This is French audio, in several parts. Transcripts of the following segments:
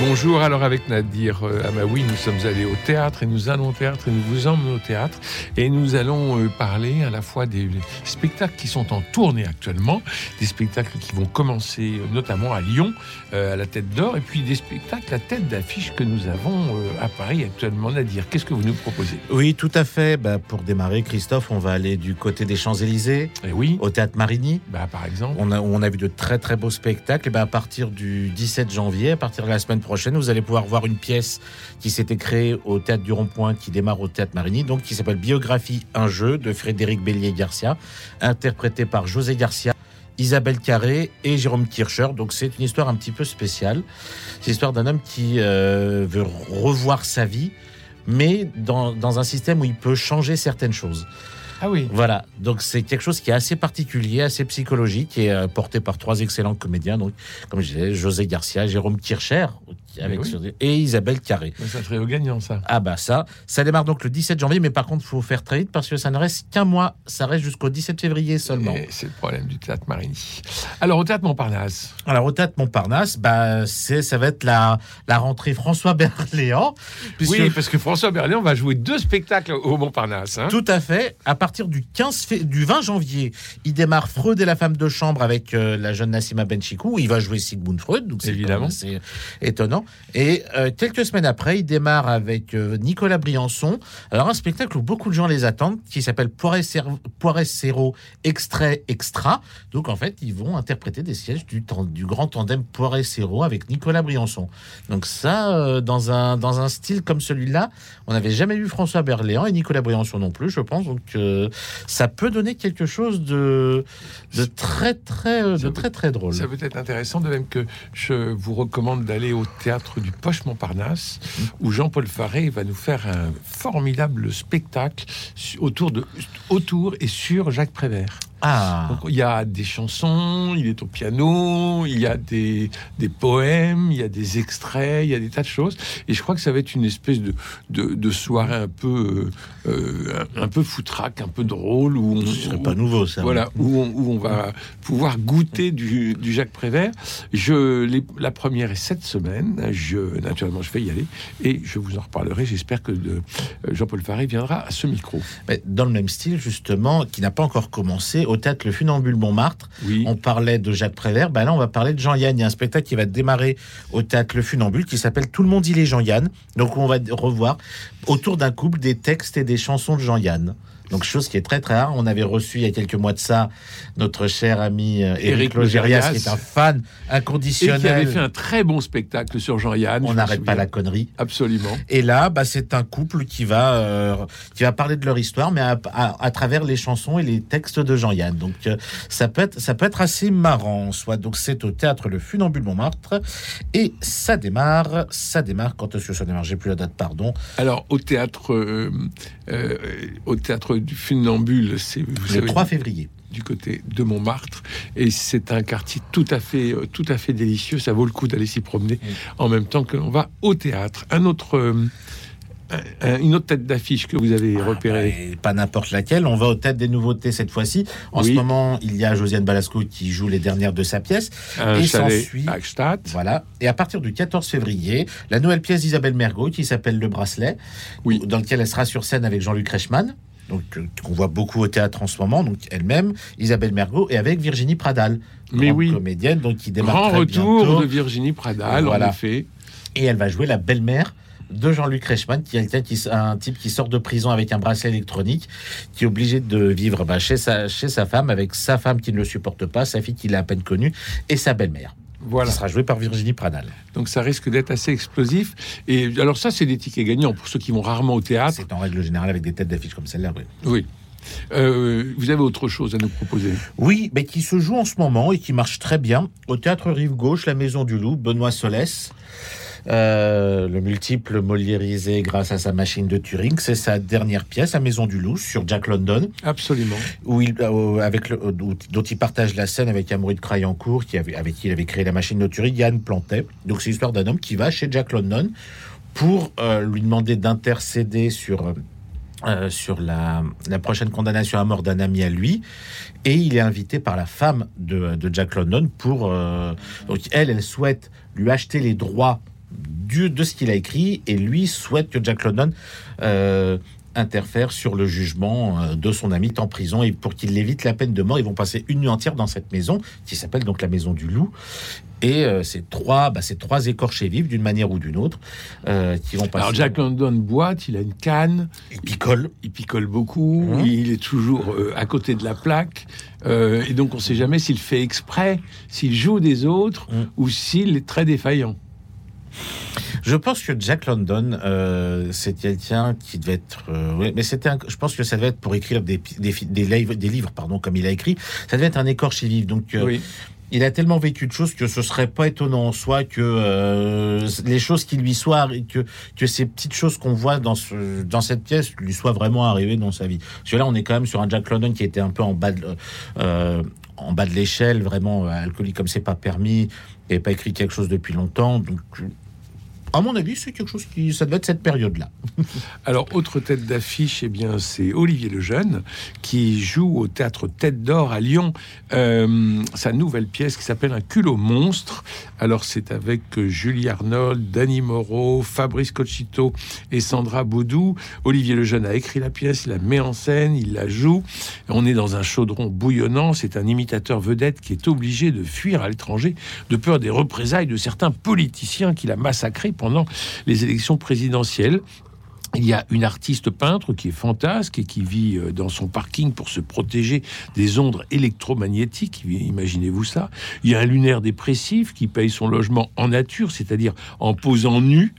Bonjour, alors avec Nadir euh, Amaoui, nous sommes allés au théâtre et nous allons au théâtre et nous vous emmenons au théâtre et nous allons euh, parler à la fois des spectacles qui sont en tournée actuellement, des spectacles qui vont commencer euh, notamment à Lyon, à la Tête d'Or, et puis des spectacles à tête d'affiche que nous avons à Paris actuellement. Nadir, qu'est-ce que vous nous proposez? Oui, tout à fait. Bah, pour démarrer, Christophe, on va aller du côté des Champs-Élysées, et oui. au Théâtre Marigny. Bah, par exemple. On a, on a vu de très très beaux spectacles. Et bah, à partir du 17 janvier, à partir de la semaine prochaine, vous allez pouvoir voir une pièce qui s'était créée au Théâtre du Rond-Point, qui démarre au Théâtre Marigny, donc qui s'appelle Biographie, un jeu de Frédéric Bélier-Garcia, interprété par José Garcia. Isabelle Carré et Jérôme Kircher. Donc c'est une histoire un petit peu spéciale. C'est l'histoire d'un homme qui euh, veut revoir sa vie, mais dans, dans un système où il peut changer certaines choses. Ah. Voilà, donc c'est quelque chose qui est assez particulier, assez psychologique et euh, porté par trois excellents comédiens. Donc, comme je disais, José Garcia, Jérôme Kircher avec et Isabelle Carré. ça serait au gagnant, ça. Ah bah ça, ça démarre donc le 17 janvier, mais par contre, il faut faire très vite parce que ça ne reste qu'un mois. Ça reste jusqu'au 17 février seulement. C'est le problème du théâtre Marigny. Alors au théâtre Montparnasse. Alors au théâtre Montparnasse, bah c'est ça va être la la rentrée François Berléand. Oui, parce que François Berléand va jouer deux spectacles au Montparnasse. Hein. Tout à fait. À partir du 15 du 20 janvier, il démarre Freud et la femme de chambre avec euh, la jeune Nassima Benchikou. Il va jouer Sigmund Freud, donc c'est évidemment c'est étonnant. Et euh, quelques semaines après, il démarre avec euh, Nicolas Briançon. Alors un spectacle où beaucoup de gens les attendent, qui s'appelle Poiré Serro Extrait Extra. Donc en fait, ils vont interpréter des sièges du, du grand tandem Poiré Serro avec Nicolas Briançon. Donc ça, euh, dans un dans un style comme celui-là, on n'avait jamais vu François Berléand et Nicolas Briançon non plus, je pense. Donc ça peut donner quelque chose de de très très de très très drôle. Ça peut être intéressant, de même que je vous recommande d'aller au théâtre du Poche Montparnasse, où Jean-Paul Faré va nous faire un formidable spectacle autour, de, autour et sur Jacques Prévert. Ah. il y a des chansons, il est au piano, il y a des, des, poèmes, il y a des extraits, il y a des tas de choses. Et je crois que ça va être une espèce de, de, soirée un peu, euh, un peu foutraque, un peu drôle. Où on, Ce serait pas nouveau, ça. Voilà, où on, où on va pouvoir goûter du, du, Jacques Prévert. Je, la première est cette semaine. Je, naturellement, je vais y aller. Et je vous en reparlerai. J'espère que Jean-Paul Faré viendra à ce micro. Mais dans le même style, justement, qui n'a pas encore commencé, au théâtre Le Funambule Montmartre. On parlait de Jacques Prévert. Ben là, on va parler de Jean-Yann. Il y a un spectacle qui va démarrer au théâtre Le Funambule qui s'appelle Tout le monde dit les Jean-Yann. Donc, on va revoir autour d'un couple des textes et des chansons de Jean-Yann. Donc, chose qui est très très rare. On avait reçu il y a quelques mois de ça notre cher ami Eric euh, Logérias, qui est un fan inconditionnel. Et qui avait fait un très bon spectacle sur Jean-Yann. On n'arrête pas la connerie. Absolument. Et là, bah, c'est un couple qui va, euh, qui va parler de leur histoire, mais à, travers les chansons et les textes de Jean-Yann. Donc, euh, ça, peut être, ça peut être assez marrant. Soit donc, c'est au théâtre Le Funambule Montmartre. Et ça démarre, ça démarre. Quand est-ce que ça démarre? J'ai plus la date, pardon. Alors, au théâtre, au théâtre du funambule, c'est le 3 février du côté de Montmartre et c'est un quartier tout à fait euh, tout à fait délicieux ça vaut le coup d'aller s'y promener en même temps que l'on va au théâtre un autre euh, une autre tête d'affiche que vous avez ah, repérée bah, Pas n'importe laquelle. On va aux têtes des nouveautés cette fois-ci. En ce moment, il y a Josiane Balasco qui joue les dernières de sa pièce. Un et s'ensuit. Voilà. Et à partir du 14 février, la nouvelle pièce d'Isabelle Mergot qui s'appelle Le Bracelet, oui. dans lequel elle sera sur scène avec Jean-Luc Reichmann donc euh, qu'on voit beaucoup au théâtre en ce moment, donc elle-même, Isabelle Mergot, et avec Virginie Pradal, mais oui, comédienne, donc qui démarre grand très retour de Virginie Pradal, voilà. en effet, et elle va jouer la belle-mère de Jean-Luc Reichmann, qui est qui, un type qui sort de prison avec un bracelet électronique, qui est obligé de vivre bah, chez, sa, chez sa femme, avec sa femme qui ne le supporte pas, sa fille qui a à peine connue, et sa belle-mère. Voilà. Qui sera joué par Virginie Pradal. Donc ça risque d'être assez explosif. Et alors ça, c'est des tickets gagnants pour ceux qui vont rarement au théâtre. C'est en règle générale avec des têtes d'affiche comme celle-là, oui. Oui. Euh, vous avez autre chose à nous proposer? Oui, mais qui se joue en ce moment et qui marche très bien au théâtre Rive Gauche, la Maison du Loup, Benoît Solès. Euh, le multiple moliérisé grâce à sa machine de Turing. C'est sa dernière pièce, La Maison du Loup, sur Jack London. Absolument. Où il, euh, avec le, dont il partage la scène avec Amaury de Crayancourt, qui avait, avec qui il avait créé la machine de Turing, Yann Plantet. Donc c'est l'histoire d'un homme qui va chez Jack London pour lui demander d'intercéder sur euh, sur la, prochaine condamnation à mort d'un ami à lui. Et il est invité par la femme de, Jack London pour... Euh, donc elle, elle souhaite lui acheter les droits du, de ce qu'il a écrit et lui souhaite que Jack London euh, interfère sur le jugement de son ami en prison et pour qu'il évite la peine de mort, ils vont passer une nuit entière dans cette maison qui s'appelle donc la maison du loup. Et euh, c'est trois, bah, trois écorchés vifs d'une manière ou d'une autre euh, qui vont passer. Alors Jack London boite, il a une canne, il picole, il picole beaucoup, hein il est toujours euh, à côté de la plaque, et donc on ne sait jamais s'il fait exprès, s'il joue des autres hein ou s'il est très défaillant. Je pense que Jack London, c'est quelqu'un qui devait être. mais c'était. Je pense que ça devait être pour écrire des, des, des, livres, pardon, comme il a écrit. Ça devait être un écorché vif. Donc, oui il a tellement vécu de choses que ce serait pas étonnant en soi que euh, les choses qui lui soient que que ces petites choses qu'on voit dans ce dans cette pièce lui soient vraiment arrivées dans sa vie. Parce que là, on est quand même sur un Jack London qui était un peu en bas de, euh, en bas de l'échelle, vraiment alcoolique comme c'est pas permis, et pas écrit quelque chose depuis longtemps. Donc à mon avis, c'est quelque chose qui, ça devait être cette période-là. Alors, autre tête d'affiche, eh bien, c'est Olivier Lejeune qui joue au théâtre Tête d'Or à Lyon euh, sa nouvelle pièce qui s'appelle Un culot monstre. Alors, c'est avec Julie Arnold, Danny Moreau, Fabrice Cochito et Sandra Boudou. Olivier Lejeune a écrit la pièce, il la met en scène, il la joue. On est dans un chaudron bouillonnant. C'est un imitateur vedette qui est obligé de fuir à l'étranger de peur des représailles de certains politiciens qu'il a massacrés pendant les élections présidentielles. Il y a une artiste peintre qui est fantasque et qui vit euh, dans son parking pour se protéger des ondes électromagnétiques. Imaginez-vous ça. Il y a un lunaire dépressif qui paye son logement en nature, c'est-à-dire en posant nu.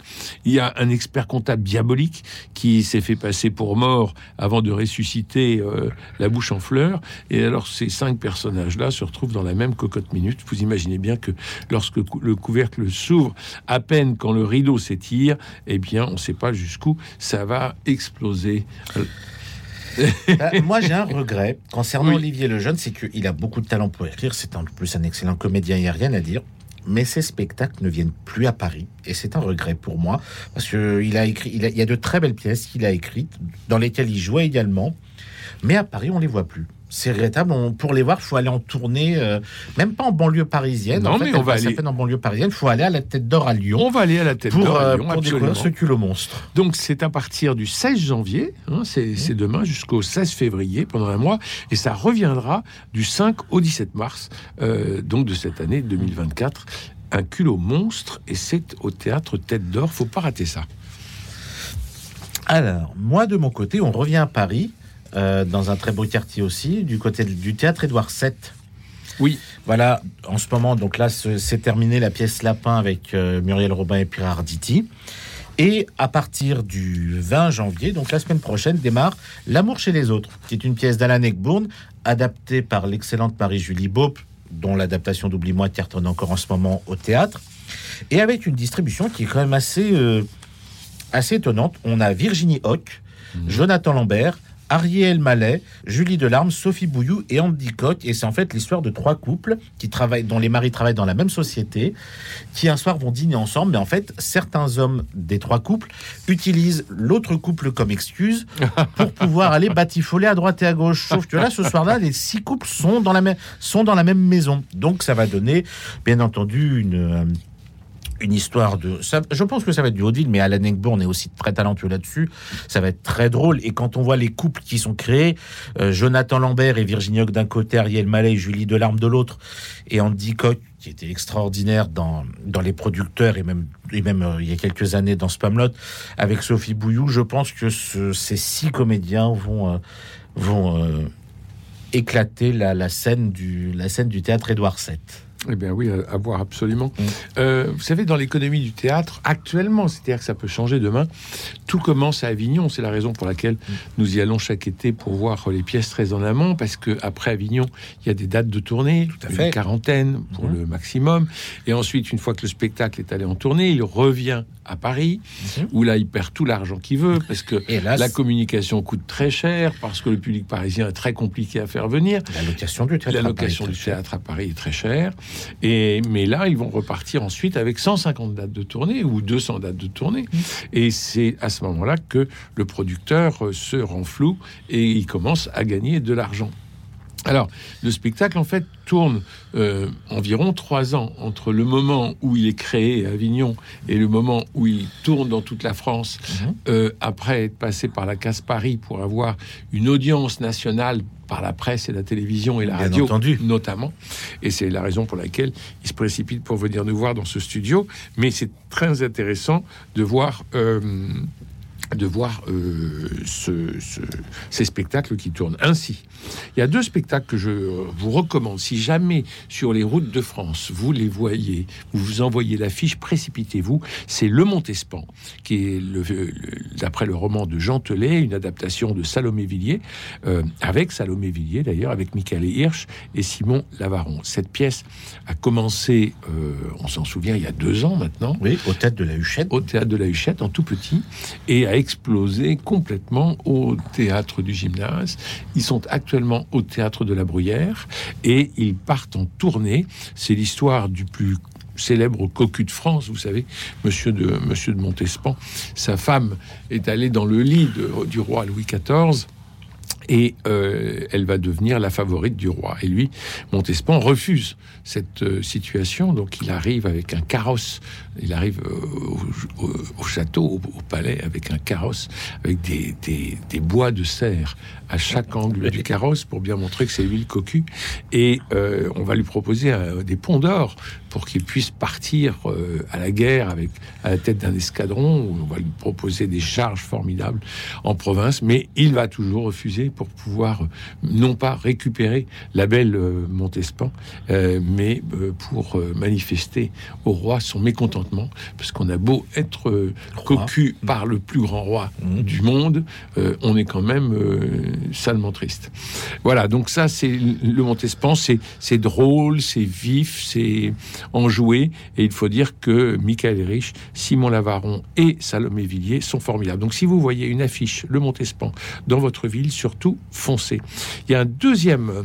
Il y a un expert comptable diabolique qui s'est fait passer pour mort avant de ressusciter euh, la bouche en fleurs. Et alors ces cinq personnages-là se retrouvent dans la même cocotte minute. Vous imaginez bien que lorsque le couvercle s'ouvre, à peine quand le rideau s'étire, eh bien on ne sait pas jusqu'où ça va exploser. Euh, moi, j'ai un regret concernant Olivier Lejeune, c'est qu'il a beaucoup de talent pour écrire. C'est en plus un excellent comédien, il n'y a rien à dire. Mais ses spectacles ne viennent plus à Paris. Et c'est un regret pour moi. Parce qu'il a écrit, il, il y a de très belles pièces qu'il a écrites, dans lesquelles il jouait également. Mais à Paris, on les voit plus c'est regrettable. pour les voir, il faut aller en tournée, euh, même pas en banlieue parisienne. Non, mais on va aller. en banlieue parisienne. Il faut aller à la Tête d'Or à Lyon. On va aller à la Tête d'Or à euh, Lyon, pour découvrir ce culot monstre. Donc, c'est à partir du 16 janvier, hein, c'est demain, jusqu'au 16 février, pendant un mois. Et ça reviendra du 5 au 17 mars, euh, donc de cette année 2024. Un culot monstre, et c'est au théâtre Tête d'Or. Faut pas rater ça. Alors, moi, de mon côté, on revient à Paris. Euh, dans un très beau quartier aussi, du côté du théâtre Édouard VII. Oui. Voilà, en ce moment, donc là, c'est terminé la pièce Lapin avec euh, Muriel Robin et Pierre Arditi. Et à partir du 20 janvier, donc la semaine prochaine, démarre L'amour chez les autres, qui est une pièce d'Alain Ekbourne, adaptée par l'excellente Marie-Julie Bope, dont l'adaptation d'Oublie-moi cartonne encore en ce moment au théâtre, et avec une distribution qui est quand même assez, euh, assez étonnante. On a Virginie Hoc, mmh. Jonathan Lambert, Ariel Mallet, Julie Delarme, Sophie Bouillou et Andy Koch. Et c'est en fait l'histoire de trois couples qui travaillent, dont les maris travaillent dans la même société, qui un soir vont dîner ensemble. Mais en fait, certains hommes des trois couples utilisent l'autre couple comme excuse pour pouvoir aller batifoler à droite et à gauche. Sauf que là, ce soir-là, les six couples sont dans la même, sont dans la même maison. Donc, ça va donner, bien entendu, une euh, une histoire de. Ça, je pense que ça va être du vaudeville, mais Alan Egborn est aussi très talentueux là-dessus. Ça va être très drôle. Et quand on voit les couples qui sont créés, euh, Jonathan Lambert et Virginie Hoc d'un côté, Ariel Mallet et Julie Delarme de l'autre, et Andy Koch, qui était extraordinaire dans, dans les producteurs et même, et même euh, il y a quelques années dans Spamlot, avec Sophie Bouillou, je pense que ces six comédiens vont. Euh, vont éclater la, la, scène du, la scène du théâtre Édouard VII. Eh bien oui, à, voir absolument. Mm. Euh, vous savez, dans l'économie du théâtre, actuellement, c'est-à-dire que ça peut changer demain, tout commence à Avignon. C'est la raison pour laquelle mm. nous y allons chaque été pour voir les pièces très en amont, parce que après Avignon, il y a des dates de tournée, tout à une quarantaine pour mm-hmm. le maximum. Et ensuite, une fois que le spectacle est allé en tournée, il revient à Paris, mm-hmm. où là, il perd tout l'argent qu'il veut, parce que la communication coûte très cher, parce que le public parisien est très compliqué à faire venir. La location du théâtre, la location du théâtre à Paris est très chère. Et, mais là, ils vont repartir ensuite avec 150 dates de tournée ou 200 dates de tournée. Mmh. Et c'est à ce moment-là que le producteur se rend flou et il commence à gagner de l'argent. Alors, le spectacle, en fait, tourne euh, environ trois ans entre le moment où il est créé à Avignon et le moment où il tourne dans toute la France, mhm. euh, après être passé par la Casse Paris pour avoir une audience nationale par la presse et la télévision et la radio notamment. Et c'est la raison pour laquelle il se précipite pour venir nous voir dans ce studio. Mais c'est très intéressant de voir... Euh, de voir euh, ces spectacles qui tournent. Ainsi, il y a deux spectacles que je vous recommande. Si jamais sur les routes de France, vous les voyez, vous vous envoyez l'affiche, précipitez-vous. C'est Le Montespan, qui est, d'après le roman de Jean Telet, une adaptation de Salomé Villiers, euh, avec Salomé Villiers d'ailleurs, avec Michael Hirsch et Simon Lavaron. Cette pièce a commencé, euh, on s'en souvient, il y a deux ans maintenant. Oui, au théâtre de la Huchette. Au théâtre de la Huchette, en tout petit, et a explosé complètement au théâtre du gymnase. Ils sont actuellement au théâtre de la Bruyère et ils partent en tournée. C'est l'histoire du plus célèbre cocu de France, vous savez, monsieur de, monsieur de Montespan. Sa femme est allée dans le lit du roi Louis XIV et euh, elle va devenir la favorite du roi. Et lui, Montespan refuse cette euh, situation, donc il arrive avec un carrosse, il arrive euh, au, château, au, palais, avec un carrosse, avec des, des, bois de serre à chaque angle du carrosse pour bien montrer que c'est lui le cocu, et on va lui proposer des ponts d'or pour qu'il puisse partir à la guerre avec à la tête d'un escadron, on va lui proposer des charges formidables en province, mais il va toujours refuser pour pouvoir non pas récupérer la belle euh, Montespan, euh, mais euh, pour manifester au roi son mécontentement, parce qu'on a beau être cocu par le plus grand roi mmh. du monde, on est quand même salement triste. Voilà, donc ça c'est le Montespan, c'est drôle, c'est vif, c'est enjoué, et il faut dire que Michael Rich, Simon Lavaron et Salomé Villiers sont formidables. Donc si vous voyez une affiche, le Montespan, dans votre ville, surtout foncé. Il y a un deuxième euh,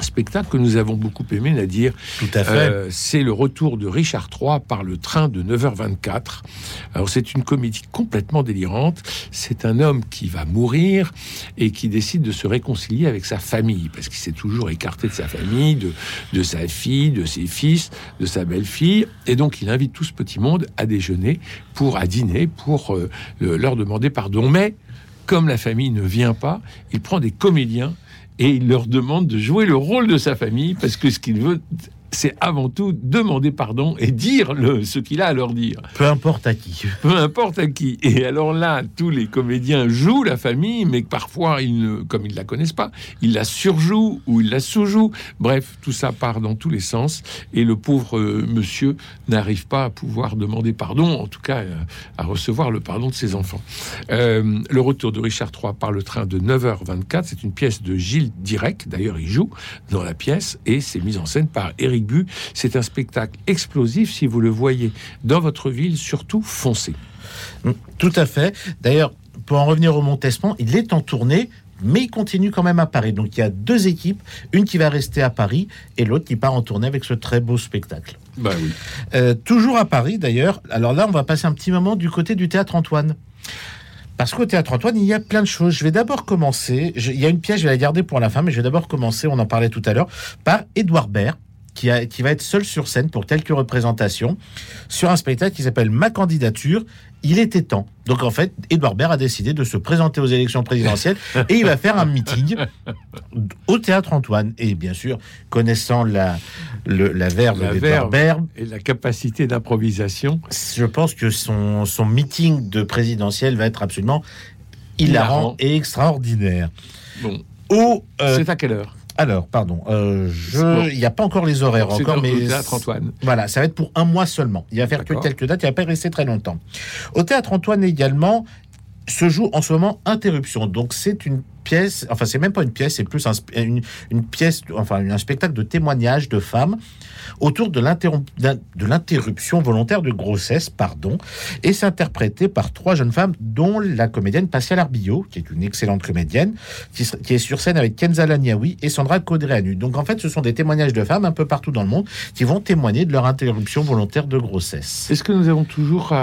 spectacle que nous avons beaucoup aimé, Nadir. Tout à fait. Euh, c'est le retour de Richard III par le train de 9h24. Alors c'est une comédie complètement délirante. C'est un homme qui va mourir et qui décide de se réconcilier avec sa famille parce qu'il s'est toujours écarté de sa famille, de, de sa fille, de ses fils, de sa belle-fille. Et donc il invite tout ce petit monde à déjeuner pour à dîner pour euh, leur demander pardon. Mais comme la famille ne vient pas, il prend des comédiens et il leur demande de jouer le rôle de sa famille parce que ce qu'il veut c'est avant tout demander pardon et dire le, ce qu'il a à leur dire. Peu importe à qui. Peu importe à qui. Et alors là, tous les comédiens jouent la famille, mais parfois, ils ne, comme ils ne la connaissent pas, ils la surjouent ou ils la sous-jouent. Bref, tout ça part dans tous les sens. Et le pauvre euh, monsieur n'arrive pas à pouvoir demander pardon, en tout cas euh, à recevoir le pardon de ses enfants. Euh, le retour de Richard III par le train de 9h24, c'est une pièce de Gilles Direct. D'ailleurs, il joue dans la pièce et c'est mise en scène par C'est un spectacle explosif. Si vous le voyez dans votre ville, surtout foncez. Mm, tout à fait. D'ailleurs, pour en revenir au Montespan, il est en tournée mais il continue quand même à Paris. Donc il y a deux équipes, une qui va rester à Paris et l'autre qui part en tournée avec ce très beau spectacle. Bah oui. Euh, toujours à Paris d'ailleurs. Alors là, on va passer un petit moment du côté du théâtre Antoine. Parce qu'au théâtre Antoine, il y a plein de choses. Je vais d'abord commencer. il y a une pièce, je vais la garder pour la fin, mais je vais d'abord commencer, on en parlait tout à l'heure, par Édouard Baird qui, va être seul sur scène pour quelques représentations sur un spectacle qui s'appelle Ma candidature. Il était temps. Donc en fait, Edouard Baird a décidé de se présenter aux élections présidentielles et il va faire un meeting au théâtre Antoine. Et bien sûr, connaissant la, la verve d'Edouard Baird et la capacité d'improvisation, je pense que son, son meeting de présidentiel va être absolument hilarant, et extraordinaire. Bon. Euh, C'est à quelle heure? Alors, pardon, euh, je... il n'y a pas encore les horaires encore, mais théâtre Antoine. Voilà, ça va être pour un mois seulement. Il va faire que quelques dates, il va pas rester très longtemps. Au théâtre Antoine également se joue en ce moment Interruption. Donc c'est une pièce, enfin c'est même pas une pièce, c'est plus une, une, pièce, enfin un spectacle de témoignage de femmes autour de l'interruption volontaire de grossesse, pardon, et c'est interprété par trois jeunes femmes, dont la comédienne Pascal Arbillot, qui est une excellente comédienne, qui, est sur scène avec Kenza Laniaoui et Sandra Codreanu. Donc en fait, ce sont des témoignages de femmes un peu partout dans le monde qui vont témoigner de leur interruption volontaire de grossesse. Est-ce que nous avons toujours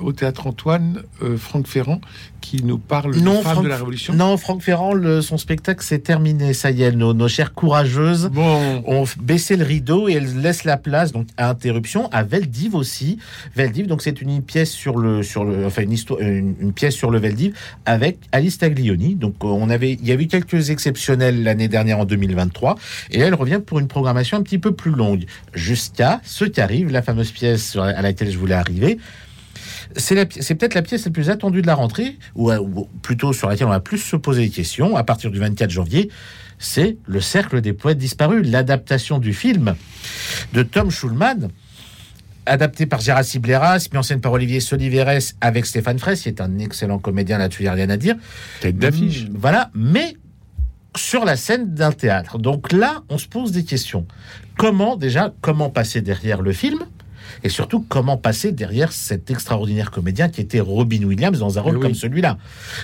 au théâtre Antoine euh, Franck Ferrand qui nous parle non, de de la Révolution? Non, Franck Ferrand, son spectacle s'est terminé. Ça y est, nos, nos chères courageuses ont baissé le rideau et elles laissent la place donc à interruption à Veldiv aussi. Veldiv, donc c'est une pièce sur le sur le enfin une histoire une, pièce sur le Veldiv avec Alice Taglioni. Donc on avait il y a eu quelques exceptionnels l'année dernière en 2023 et elle revient pour une programmation un petit peu plus longue jusqu'à ce qui arrive la fameuse pièce à laquelle je voulais arriver c'est peut-être la pièce la plus attendue de la rentrée, ou, ou, plutôt sur laquelle on va plus se poser des questions à partir du 24 janvier c'est Le Cercle des Poètes Disparus, l'adaptation du film de Tom Schulman, adapté par Gérard Cibleras, mis en scène par Olivier Soliveres avec Stéphane Fraisse, qui est un excellent comédien là-dessus, il n'y a rien à dire. Tête d'affiche. Mm, voilà, mais sur la scène d'un théâtre. Donc là, on se pose des questions. Comment, déjà, comment passer derrière le film et surtout comment passer derrière cet extraordinaire comédien qui était Robin Williams dans un rôle comme celui-là.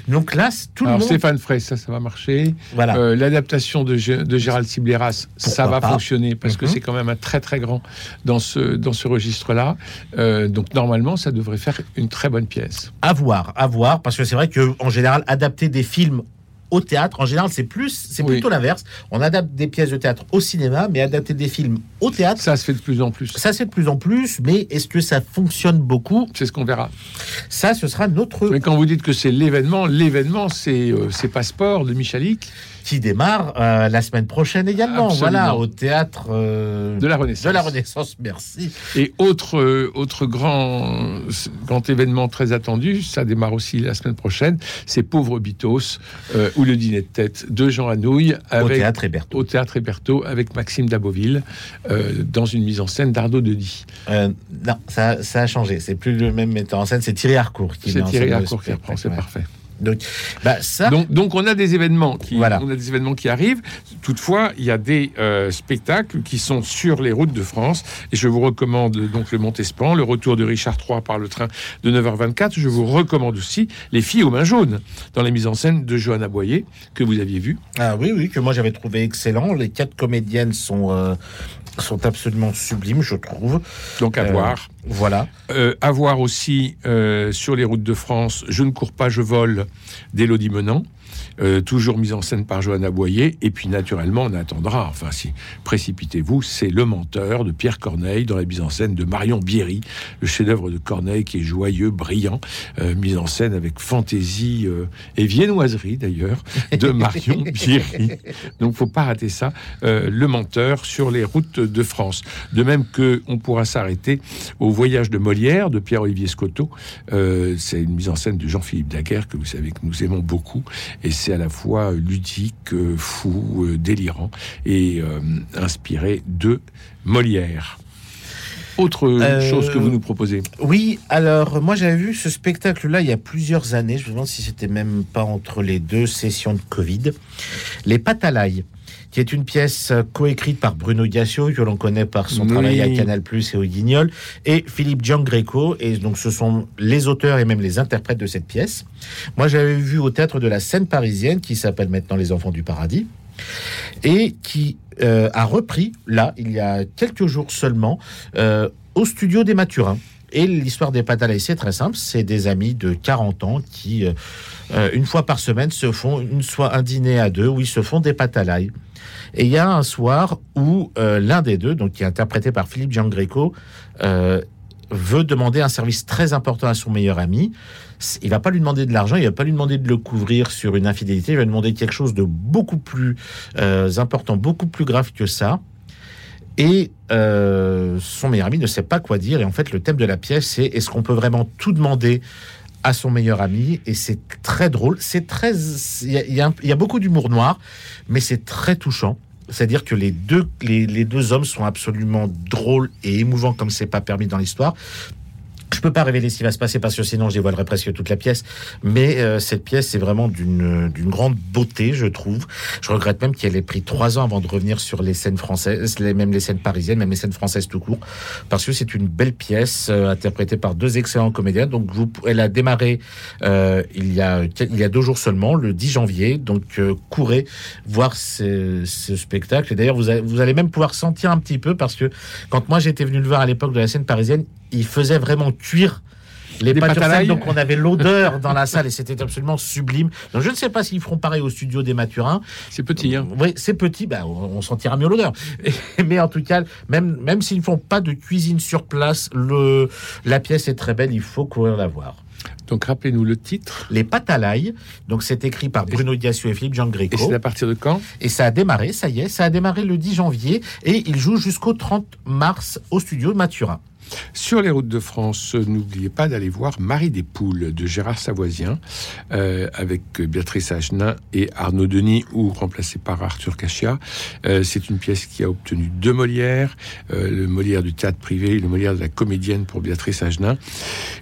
Donc là, tout le monde. Stéphane Frey, ça, ça va marcher. Voilà. Euh, l'adaptation de, de, Gérald Cibleras, ça va fonctionner parce que mhm. c'est quand même un très très grand dans ce, dans ce registre-là. Euh, donc normalement, ça devrait faire une très bonne pièce. À voir, à voir, parce que c'est vrai qu'en général, adapter des films au théâtre. En général, c'est plus, c'est plutôt l'inverse. On adapte des pièces de théâtre au cinéma, mais adapter des films au théâtre. Ça se fait de plus en plus. Ça se fait de plus en plus, mais est-ce que ça fonctionne beaucoup? C'est ce qu'on verra. Ça, ce sera notre. Mais quand vous dites que c'est l'événement, l'événement, c'est euh, Passeport de Michalik? Qui démarre euh, la semaine prochaine également. Voilà, au théâtre euh, de la Renaissance. De la Renaissance, merci. Et autre euh, autre grand grand événement très attendu, ça démarre aussi la semaine prochaine, c'est Pauvre Bitos ou le dîner de tête de Jean Anouilh avec, au théâtre Héberto. Au théâtre Héberto avec Maxime Daboville dans une mise en scène d'Arnaud Denis. non, ça, ça a changé. C'est plus le même metteur en scène, c'est Thierry Harcourt qui C'est Thierry Harcourt qui reprend, c'est parfait. Donc, bah, ça... donc, donc, on a des événements qui, voilà. on a des événements qui arrivent. Toutefois, il y a des euh, spectacles qui sont sur les routes de France. Et je vous recommande donc le Montespan, le retour de Richard III par le train de 9h24. Je vous recommande aussi Les filles aux mains jaunes, dans la mise en scène de Johanna Boyer, que vous aviez vu. Ah oui, oui, que moi j'avais trouvé excellent. Les quatre comédiennes sont euh, sont absolument sublimes, je trouve. Donc à euh, voir. Voilà. Euh, à voir aussi euh, sur les routes de France, Je ne cours pas, je vole d'Élodie Menant. Euh, toujours mise en scène par Johanna Boyer. Et puis, naturellement, on attendra, enfin, si précipitez-vous, c'est Le Menteur de Pierre Corneille dans la mise en scène de Marion Bierry, le chef-d'œuvre de Corneille qui est joyeux, brillant, euh, mise en scène avec fantaisie euh, et viennoiserie d'ailleurs de Marion Bierry. Donc, faut pas rater ça. le Menteur sur les routes de France. De même que on pourra s'arrêter au Voyage de Molière de Pierre-Olivier Scotto. c'est une mise en scène de Jean-Philippe Daguerre que vous savez que nous aimons beaucoup et c'est à la fois ludique, euh, fou, euh, délirant et euh, inspiré de Molière. Autre chose que vous nous proposez? Oui, alors moi j'avais vu ce spectacle-là il y a plusieurs années. Je me demande si c'était même pas entre les deux sessions de Covid. Les Patalailles qui est une pièce coécrite par Bruno Gassio, que l'on connaît par son travail à Canal Plus et au Guignol, et Philippe Giangreco. Et donc, ce sont les auteurs et même les interprètes de cette pièce. Moi, j'avais vu au théâtre de la scène parisienne, qui s'appelle maintenant Les Enfants du Paradis, et qui euh, a repris, là, il y a quelques jours seulement, euh, au studio des Mathurins. Et l'histoire des Patalaïs, c'est très simple. C'est des amis de 40 ans qui, euh, une fois par semaine, se font une soit un dîner à deux où ils se font des patalailles. Et il y a un soir où euh, l'un des deux, donc qui est interprété par Philippe Giangreco, euh, veut demander un service très important à son meilleur ami. Il va pas lui demander de l'argent, il va pas lui demander de le couvrir sur une infidélité, il va lui demander quelque chose de beaucoup plus euh, important, beaucoup plus grave que ça. Et son meilleur ami ne sait pas quoi dire. Et en fait, le thème de la pièce, c'est est-ce qu'on peut vraiment tout demander à son meilleur ami? Et c'est très drôle. C'est très, il y, a beaucoup d'humour noir, mais c'est très touchant. C'est-à-dire que les deux, les, deux hommes sont absolument drôles et émouvants comme c'est pas permis dans l'histoire. Je peux pas révéler ce qui va se passer parce que sinon je dévoilerais presque toute la pièce. Mais euh, cette pièce est vraiment d'une grande beauté, je trouve. Je regrette même qu'elle ait pris trois ans avant de revenir sur les scènes françaises, les, même les scènes parisiennes, même les scènes françaises tout court, parce que c'est une belle pièce euh, interprétée par deux excellents comédiens. Donc elle a démarré euh, il y a il y a deux jours seulement, le 10 janvier. Donc courez voir ce, ce spectacle. Et d'ailleurs vous, vous allez même pouvoir sentir un petit peu parce que quand moi j'étais venu le voir à l'époque de la scène parisienne, il faisait vraiment cuire les pâtes donc on avait l'odeur dans la salle et c'était absolument sublime. Donc je ne sais pas s'ils feront pareil au studio des Maturins. C'est petit, hein Oui, c'est petit, bah, on, sentira mieux l'odeur. Mais en tout cas, même, même s'ils ne font pas de cuisine sur place, le, la pièce est très belle, il faut courir la voir. Donc rappelez-nous le titre. Les pâtes à l'ail. Donc c'est écrit par Bruno Diassio et Philippe Jean Greco. Et c'est à partir de quand? Et ça a démarré, ça y est, ça a démarré le 10 janvier et il joue jusqu'au 30 mars au studio Maturin. Sur les routes de France, n'oubliez pas d'aller voir Marie des Poules de Gérard Savoisien euh, avec Béatrice Agenin et Arnaud Denis ou remplacé par Arthur Cachia. Euh, c'est une pièce qui a obtenu deux Molières, euh, le Molière du théâtre privé et le Molière de la comédienne pour Béatrice Agenin.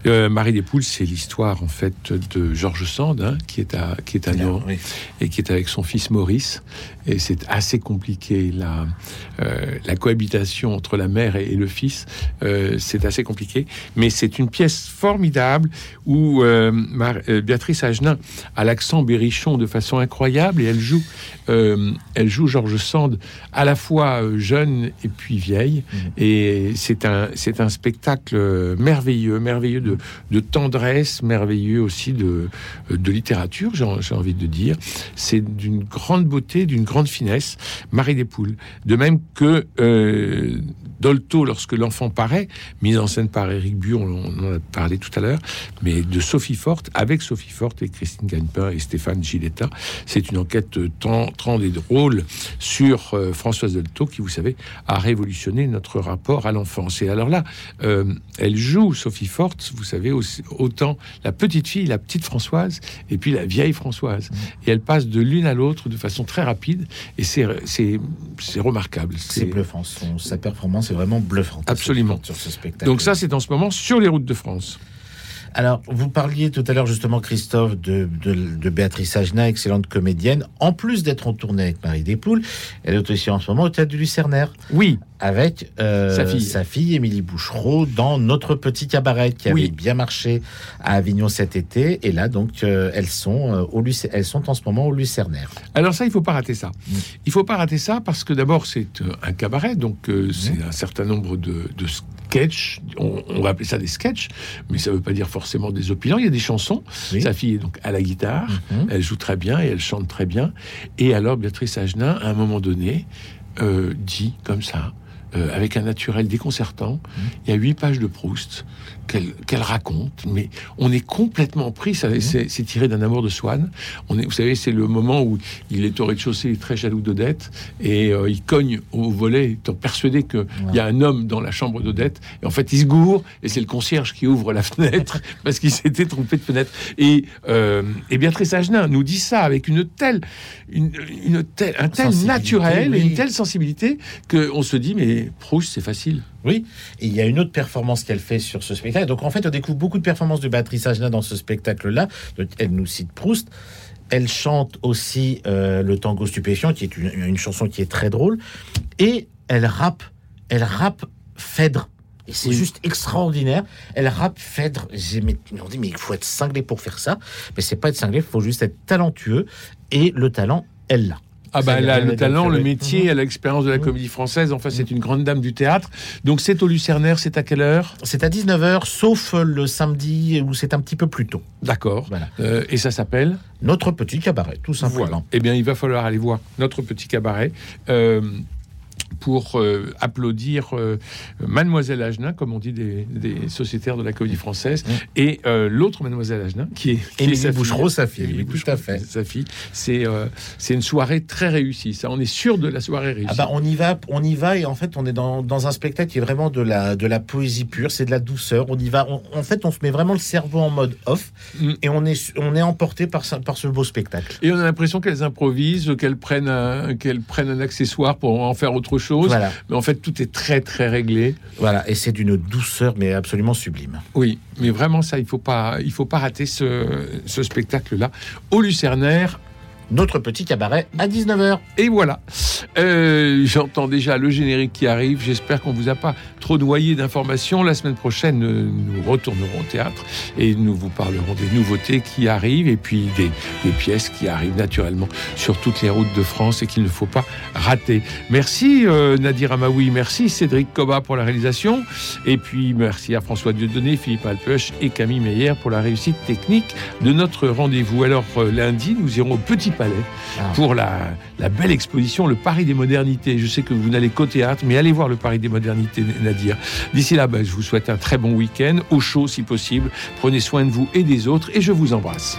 Marie des Poules, c'est l'histoire en fait de Georges Sand hein, qui est à qui est à Nyon et qui est avec son fils Maurice et c'est assez compliqué la la cohabitation entre la mère et, le fils c'est assez compliqué. Mais c'est une pièce formidable où euh, euh, Béatrice Agenin a l'accent berrichon de façon incroyable et elle joue, euh, elle joue Georges Sand à la fois jeune et puis vieille. Mmh. Et c'est un, c'est un spectacle merveilleux, merveilleux de, de tendresse, merveilleux aussi de, de littérature, j'ai envie de dire. C'est d'une grande beauté, d'une grande finesse. Marie des Poules. De même que Dolto, lorsque l'enfant paraît, mise en scène par Eric Bu, on, en a parlé tout à l'heure, mais de Sophie Forte, avec Sophie Forte et Christine Gagnepin et Stéphane Giletta. C'est une enquête tendre et drôle sur euh, Françoise Dolto, qui, vous savez, a révolutionné notre rapport à l'enfance. Et alors là, euh, elle joue Sophie Forte, vous savez, autant la petite fille, la petite Françoise, et puis la vieille Françoise. Et elle passe de l'une à l'autre de façon très rapide, et c'est remarquable. C'est bluffant. sa performance vraiment bluffant. Absolument. Sur ce spectacle. Donc ça, c'est en ce moment sur les routes de France. Alors, vous parliez tout à l'heure justement, Christophe, de, de, Béatrice Agena, excellente comédienne. En plus d'être en tournée avec Marie Despoules, elle est aussi en ce moment au théâtre du Lucernaire. Oui. Avec euh, sa, fille. sa fille, Émilie Bouchereau, dans Notre Petit Cabaret, qui avait bien marché à Avignon cet été. Et là, donc, euh, elles, sont, euh, au elles sont en ce moment au Lucernaire. Alors ça, il faut pas rater ça. Mm. Il faut pas rater ça parce que d'abord, c'est un cabaret, donc mm. c'est un certain nombre de, de sketchs. On, on, va appeler ça des sketchs, mais ça ne veut pas dire forcément des opinions. Il y a des chansons. Sa fille est donc à la guitare. Mhm. Elle joue très bien et elle chante très bien. Et alors, Béatrice Agenin, à un moment donné, dit comme ça, euh, avec un naturel déconcertant. Mhm. Il y a huit pages de Proust qu'elle raconte, mais on est complètement pris. Mhm. C'est tiré d'un amour de Swann. On est, vous savez, c'est le moment où il est au rez-de-chaussée, très jaloux d'Odette, et euh, il cogne au volet, étant persuadé qu'il y a un homme dans la chambre d'Odette. Et en fait, il se gourre, et c'est le concierge qui ouvre la fenêtre parce qu'il s'était trompé de fenêtre. Et, euh, et Béatrice Agenin nous dit ça avec une telle, une, telle, un tel naturel et une telle sensibilité qu'on se dit, mais Proust, c'est facile. Oui, et il y a une autre performance qu'elle fait sur ce spectacle. Donc en fait, on découvre beaucoup de performances de Béatrice Agena dans ce spectacle-là. Elle nous cite Proust. Elle chante aussi euh, le tango stupéfiant, qui est une, chanson qui est très drôle. Et elle rappe, elle rappe Phèdre. Et c'est juste extraordinaire. Elle rappe Phèdre. On dit, mais il faut être cinglé pour faire ça. Mais c'est pas être cinglé, il faut juste être talentueux. Et le talent, elle l'a. Ah bah elle a le talent, le métier, elle a l'expérience de la comédie française. Enfin, c'est une grande dame du théâtre. Donc c'est au Lucernaire, c'est à quelle heure? C'est à 19h, sauf le samedi où c'est un petit peu plus tôt. D'accord. Voilà. Euh, et ça s'appelle? Notre Petit Cabaret, tout simplement. Eh bien, il va falloir aller voir Notre Petit Cabaret. Euh, pour euh, applaudir euh, Mademoiselle Agenin, comme on dit des, sociétaires de la comédie française, mmh. et euh, l'autre Mademoiselle Agenin, qui est, Émilie Bouchereau, sa fille. tout à fait. Sa fille. C'est c'est une soirée très réussie. Ça, on est sûr de la soirée réussie. Ah bah, on y va, on y va, et en fait, on est dans, dans un spectacle qui est vraiment de la de la poésie pure. C'est de la douceur. On y va. en fait, on se met vraiment le cerveau en mode off, mmh. et on est on est emporté par par ce beau spectacle. Et on a l'impression qu'elles improvisent, qu'elles prennent qu'elles prennent un accessoire pour en faire autre chose chose. Mais en fait, tout est très, très réglé. Voilà, et c'est d'une douceur, mais absolument sublime. Oui, mais vraiment, ça, il faut pas, il faut pas rater ce, ce spectacle-là. Au Lucernaire, notre petit cabaret à 19h. Et voilà. Euh, j'entends déjà le générique qui arrive. J'espère qu'on vous a pas trop noyé d'informations. La semaine prochaine, euh, nous retournerons au théâtre et nous vous parlerons des nouveautés qui arrivent et puis des, pièces qui arrivent naturellement sur toutes les routes de France et qu'il ne faut pas rater. Merci euh, Nadir Amaoui, merci Cédric Coba pour la réalisation et puis merci à François Dieudonné, Philippe Alpeuch et Camille Meyer pour la réussite technique de notre rendez-vous. Alors lundi, nous irons au Petit Palais ah. pour la, belle exposition Le Paris des modernités. Je sais que vous n'allez qu'au théâtre, mais allez voir Le Paris des modernités, Nadir. D'ici là, ben, je vous souhaite un très bon week-end, au chaud si possible. Prenez soin de vous et des autres, et je vous embrasse.